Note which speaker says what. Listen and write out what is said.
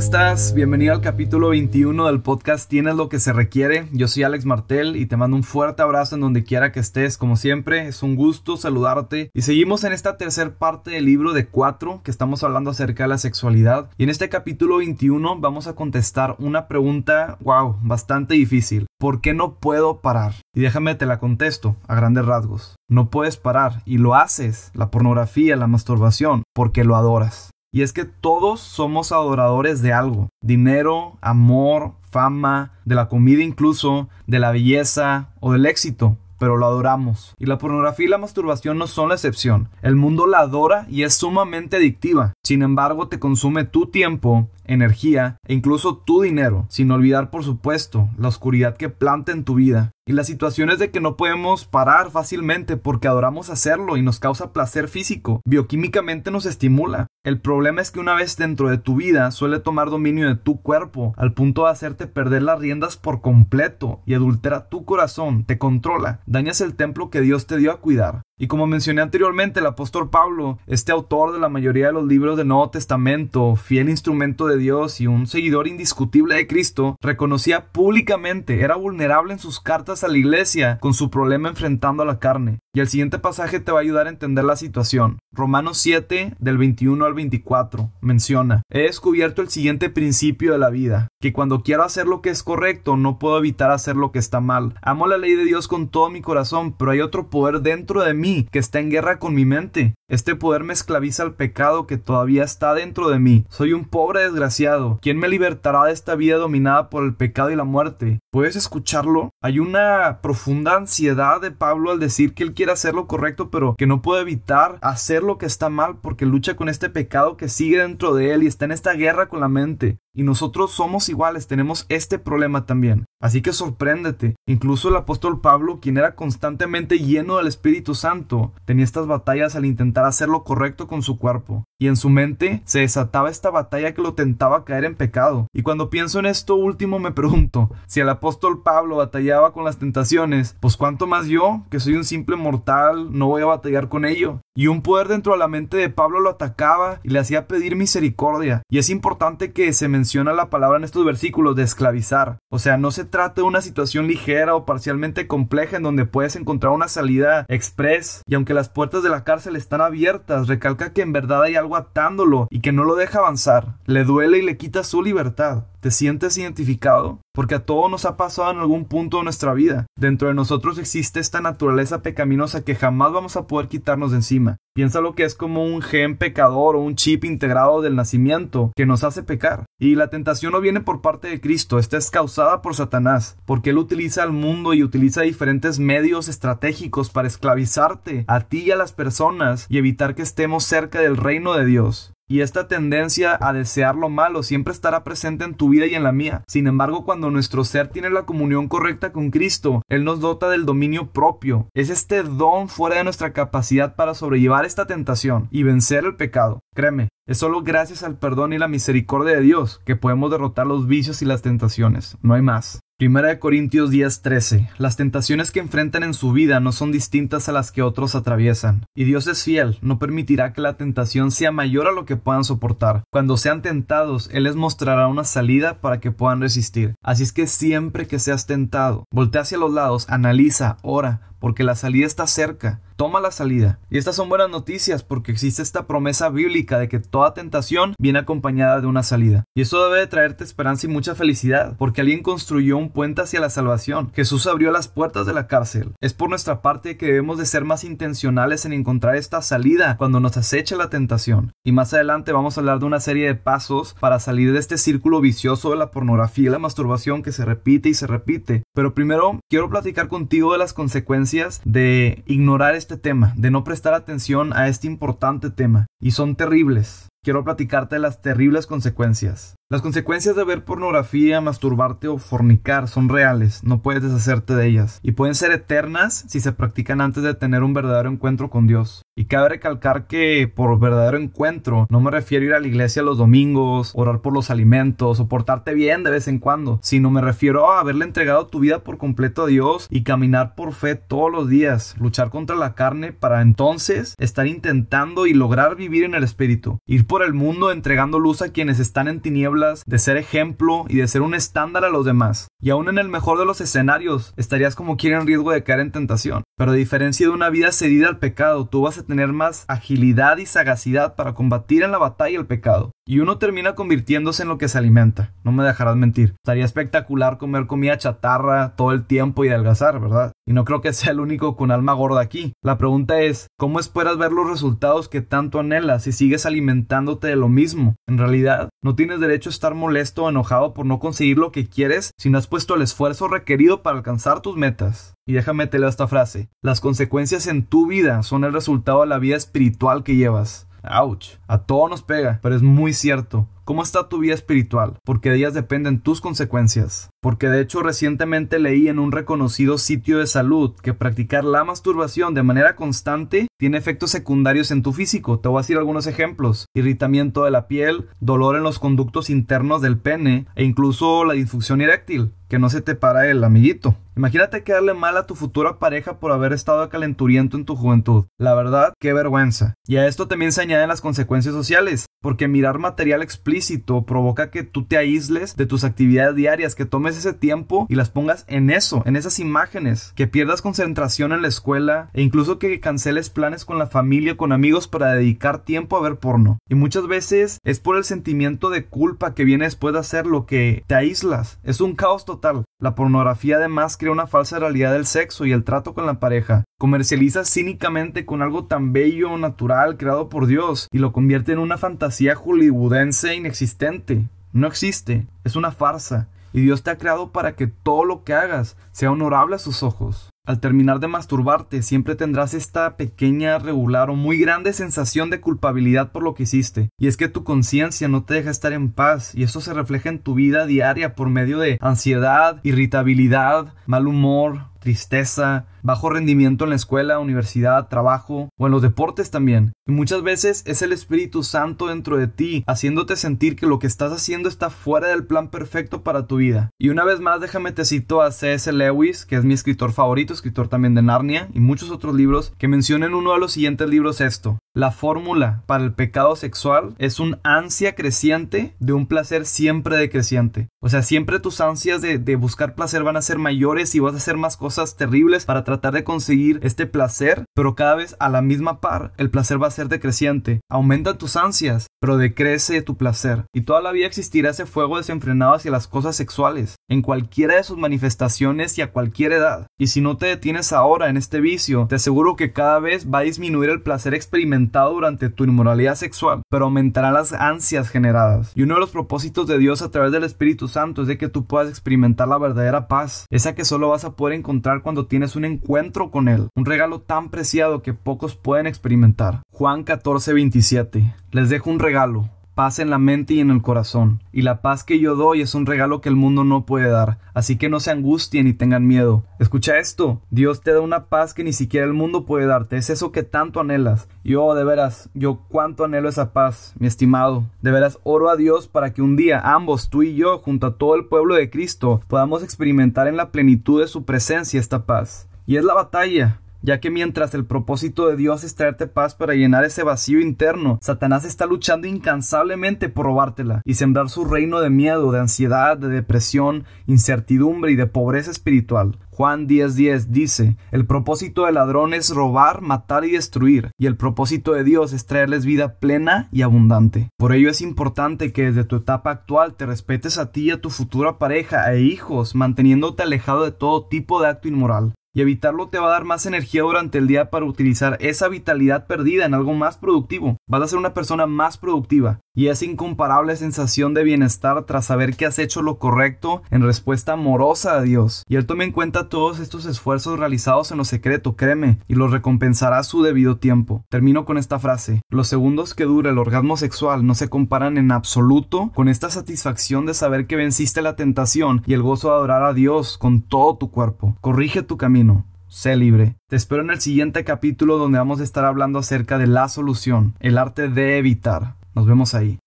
Speaker 1: estás? Bienvenido al capítulo 21 del podcast Tienes lo que se requiere. Yo soy Alex Martel y te mando un fuerte abrazo en donde quiera que estés. Como siempre, es un gusto saludarte. Y seguimos en esta tercera parte del libro de 4 que estamos hablando acerca de la sexualidad. Y en este capítulo 21 vamos a contestar una pregunta, wow, bastante difícil. ¿Por qué no puedo parar? Y déjame te la contesto a grandes rasgos. No puedes parar y lo haces, la pornografía, la masturbación, porque lo adoras. Y es que todos somos adoradores de algo. Dinero, amor, fama, de la comida incluso, de la belleza o del éxito pero lo adoramos. Y la pornografía y la masturbación no son la excepción. El mundo la adora y es sumamente adictiva. Sin embargo, te consume tu tiempo, energía e incluso tu dinero, sin olvidar por supuesto la oscuridad que planta en tu vida. Y la situación es de que no podemos parar fácilmente porque adoramos hacerlo y nos causa placer físico. Bioquímicamente nos estimula. El problema es que una vez dentro de tu vida suele tomar dominio de tu cuerpo al punto de hacerte perder las riendas por completo y adultera tu corazón, te controla, dañas el templo que Dios te dio a cuidar. Y como mencioné anteriormente, el apóstol Pablo, este autor de la mayoría de los libros del Nuevo Testamento, fiel instrumento de Dios y un seguidor indiscutible de Cristo, reconocía públicamente, era vulnerable en sus cartas a la iglesia con su problema enfrentando a la carne. Y el siguiente pasaje te va a ayudar a entender la situación. Romanos 7 del 21 al 24 menciona, he descubierto el siguiente principio de la vida, que cuando quiero hacer lo que es correcto no puedo evitar hacer lo que está mal. Amo la ley de Dios con todo mi corazón, pero hay otro poder dentro de mí que está en guerra con mi mente. Este poder me esclaviza al pecado que todavía está dentro de mí. Soy un pobre desgraciado. ¿Quién me libertará de esta vida dominada por el pecado y la muerte? ¿Puedes escucharlo? Hay una profunda ansiedad de Pablo al decir que él quiere hacer lo correcto, pero que no puede evitar hacer lo que está mal porque lucha con este pecado que sigue dentro de él y está en esta guerra con la mente. Y nosotros somos iguales, tenemos este problema también. Así que sorpréndete. Incluso el apóstol Pablo, quien era constantemente lleno del Espíritu Santo, tenía estas batallas al intentar hacer lo correcto con su cuerpo. Y en su mente se desataba esta batalla que lo tentaba a caer en pecado. Y cuando pienso en esto último me pregunto, si el apóstol Pablo batallaba con las tentaciones, pues cuánto más yo, que soy un simple mortal, no voy a batallar con ello. Y un poder dentro de la mente de Pablo lo atacaba y le hacía pedir misericordia. Y es importante que se menciona la palabra en estos versículos de esclavizar. O sea, no se trata de una situación ligera o parcialmente compleja en donde puedes encontrar una salida express. Y aunque las puertas de la cárcel están abiertas, recalca que en verdad hay algo atándolo y que no lo deja avanzar. Le duele y le quita su libertad. ¿Te sientes identificado? Porque a todos nos ha pasado en algún punto de nuestra vida. Dentro de nosotros existe esta naturaleza pecaminosa que jamás vamos a poder quitarnos de encima. Piensa lo que es como un gen pecador o un chip integrado del nacimiento que nos hace pecar. Y la tentación no viene por parte de Cristo, esta es causada por Satanás, porque él utiliza al mundo y utiliza diferentes medios estratégicos para esclavizarte a ti y a las personas y evitar que estemos cerca del reino de Dios y esta tendencia a desear lo malo siempre estará presente en tu vida y en la mía. Sin embargo, cuando nuestro ser tiene la comunión correcta con Cristo, Él nos dota del dominio propio. Es este don fuera de nuestra capacidad para sobrellevar esta tentación y vencer el pecado. Créeme, es solo gracias al perdón y la misericordia de Dios que podemos derrotar los vicios y las tentaciones. No hay más. Primera de Corintios 10:13. Las tentaciones que enfrentan en su vida no son distintas a las que otros atraviesan. Y Dios es fiel, no permitirá que la tentación sea mayor a lo que puedan soportar. Cuando sean tentados, Él les mostrará una salida para que puedan resistir. Así es que siempre que seas tentado, voltea hacia los lados, analiza, ora, porque la salida está cerca. Toma la salida. Y estas son buenas noticias porque existe esta promesa bíblica de que toda tentación viene acompañada de una salida. Y eso debe de traerte esperanza y mucha felicidad porque alguien construyó un puente hacia la salvación. Jesús abrió las puertas de la cárcel. Es por nuestra parte que debemos de ser más intencionales en encontrar esta salida cuando nos aceche la tentación. Y más adelante vamos a hablar de una serie de pasos para salir de este círculo vicioso de la pornografía y la masturbación que se repite y se repite. Pero primero quiero platicar contigo de las consecuencias de ignorar este tema, de no prestar atención a este importante tema. Y son terribles. Quiero platicarte de las terribles consecuencias. Las consecuencias de ver pornografía, masturbarte o fornicar son reales, no puedes deshacerte de ellas, y pueden ser eternas si se practican antes de tener un verdadero encuentro con Dios. Y cabe recalcar que por verdadero encuentro no me refiero a ir a la iglesia los domingos, orar por los alimentos o portarte bien de vez en cuando, sino me refiero a haberle entregado tu vida por completo a Dios y caminar por fe todos los días, luchar contra la carne para entonces estar intentando y lograr vivir en el Espíritu, ir por el mundo entregando luz a quienes están en tinieblas de ser ejemplo y de ser un estándar a los demás. Y aún en el mejor de los escenarios, estarías como quien en riesgo de caer en tentación. Pero a diferencia de una vida cedida al pecado, tú vas a tener más agilidad y sagacidad para combatir en la batalla el pecado. Y uno termina convirtiéndose en lo que se alimenta. No me dejarás mentir. Estaría espectacular comer comida chatarra todo el tiempo y adelgazar, ¿verdad? Y no creo que sea el único con alma gorda aquí. La pregunta es, ¿cómo esperas ver los resultados que tanto anhelas si sigues alimentándote de lo mismo? En realidad, no tienes derecho a estar molesto o enojado por no conseguir lo que quieres si no has puesto el esfuerzo requerido para alcanzar tus metas. Y déjame te esta frase. Las consecuencias en tu vida son el resultado de la vida espiritual que llevas. Ouch. A todo nos pega, pero es muy cierto. ¿Cómo está tu vida espiritual? Porque de ellas dependen tus consecuencias. Porque de hecho recientemente leí en un reconocido sitio de salud que practicar la masturbación de manera constante tiene efectos secundarios en tu físico. Te voy a decir algunos ejemplos. Irritamiento de la piel, dolor en los conductos internos del pene e incluso la disfunción eréctil. Que no se te para el amiguito. Imagínate quedarle mal a tu futura pareja por haber estado calenturiento en tu juventud. La verdad, qué vergüenza. Y a esto también se añaden las consecuencias sociales, porque mirar material explícito provoca que tú te aísles de tus actividades diarias, que tomes ese tiempo y las pongas en eso, en esas imágenes, que pierdas concentración en la escuela e incluso que canceles planes con la familia, con amigos para dedicar tiempo a ver porno. Y muchas veces es por el sentimiento de culpa que viene después de hacer lo que te aíslas. Es un caos total la pornografía además crea una falsa realidad del sexo y el trato con la pareja. Comercializa cínicamente con algo tan bello, natural, creado por Dios, y lo convierte en una fantasía hollywoodense inexistente. No existe, es una farsa, y Dios te ha creado para que todo lo que hagas sea honorable a sus ojos. Al terminar de masturbarte, siempre tendrás esta pequeña, regular o muy grande sensación de culpabilidad por lo que hiciste. Y es que tu conciencia no te deja estar en paz, y eso se refleja en tu vida diaria por medio de ansiedad, irritabilidad, mal humor, tristeza, bajo rendimiento en la escuela, universidad, trabajo o en los deportes también. Y muchas veces es el Espíritu Santo dentro de ti, haciéndote sentir que lo que estás haciendo está fuera del plan perfecto para tu vida. Y una vez más déjame te cito a C.S. Lewis, que es mi escritor favorito, escritor también de Narnia y muchos otros libros, que menciona en uno de los siguientes libros esto. La fórmula para el pecado sexual es un ansia creciente de un placer siempre decreciente. O sea, siempre tus ansias de, de buscar placer van a ser mayores y vas a hacer más cosas terribles para tratar de conseguir este placer, pero cada vez a la misma par el placer va a ser decreciente. Aumenta tus ansias, pero decrece tu placer. Y toda la vida existirá ese fuego desenfrenado hacia las cosas sexuales, en cualquiera de sus manifestaciones y a cualquier edad. Y si no te detienes ahora en este vicio, te aseguro que cada vez va a disminuir el placer experimentado durante tu inmoralidad sexual, pero aumentarán las ansias generadas. Y uno de los propósitos de Dios a través del Espíritu Santo es de que tú puedas experimentar la verdadera paz, esa que solo vas a poder encontrar cuando tienes un encuentro con Él, un regalo tan preciado que pocos pueden experimentar. Juan 14, 27. Les dejo un regalo, paz en la mente y en el corazón. Y la paz que yo doy es un regalo que el mundo no puede dar, así que no se angustien ni tengan miedo. Escucha esto, Dios te da una paz que ni siquiera el mundo puede darte, es eso que tanto anhelas. Yo, de veras, yo cuánto anhelo esa paz, mi estimado. De veras, oro a Dios para que un día ambos, tú y yo, junto a todo el pueblo de Cristo, podamos experimentar en la plenitud de su presencia esta paz. Y es la batalla, ya que mientras el propósito de Dios es traerte paz para llenar ese vacío interno, Satanás está luchando incansablemente por robártela y sembrar su reino de miedo, de ansiedad, de depresión, incertidumbre y de pobreza espiritual. Juan 10:10 dice, el propósito del ladrón es robar, matar y destruir, y el propósito de Dios es traerles vida plena y abundante. Por ello es importante que desde tu etapa actual te respetes a ti y a tu futura pareja e hijos, manteniéndote alejado de todo tipo de acto inmoral y evitarlo te va a dar más energía durante el día para utilizar esa vitalidad perdida en algo más productivo. Vas a ser una persona más productiva y esa incomparable sensación de bienestar tras saber que has hecho lo correcto en respuesta amorosa a Dios. Y Él tome en cuenta todos estos esfuerzos realizados en lo secreto, créeme, y los recompensará a su debido tiempo. Termino con esta frase. Los segundos que dura el orgasmo sexual no se comparan en absoluto con esta satisfacción de saber que venciste la tentación y el gozo de adorar a Dios con todo tu cuerpo. Corrige tu camino Sé libre. Te espero en el siguiente capítulo donde vamos a estar hablando acerca de la solución, el arte de evitar. Nos vemos ahí.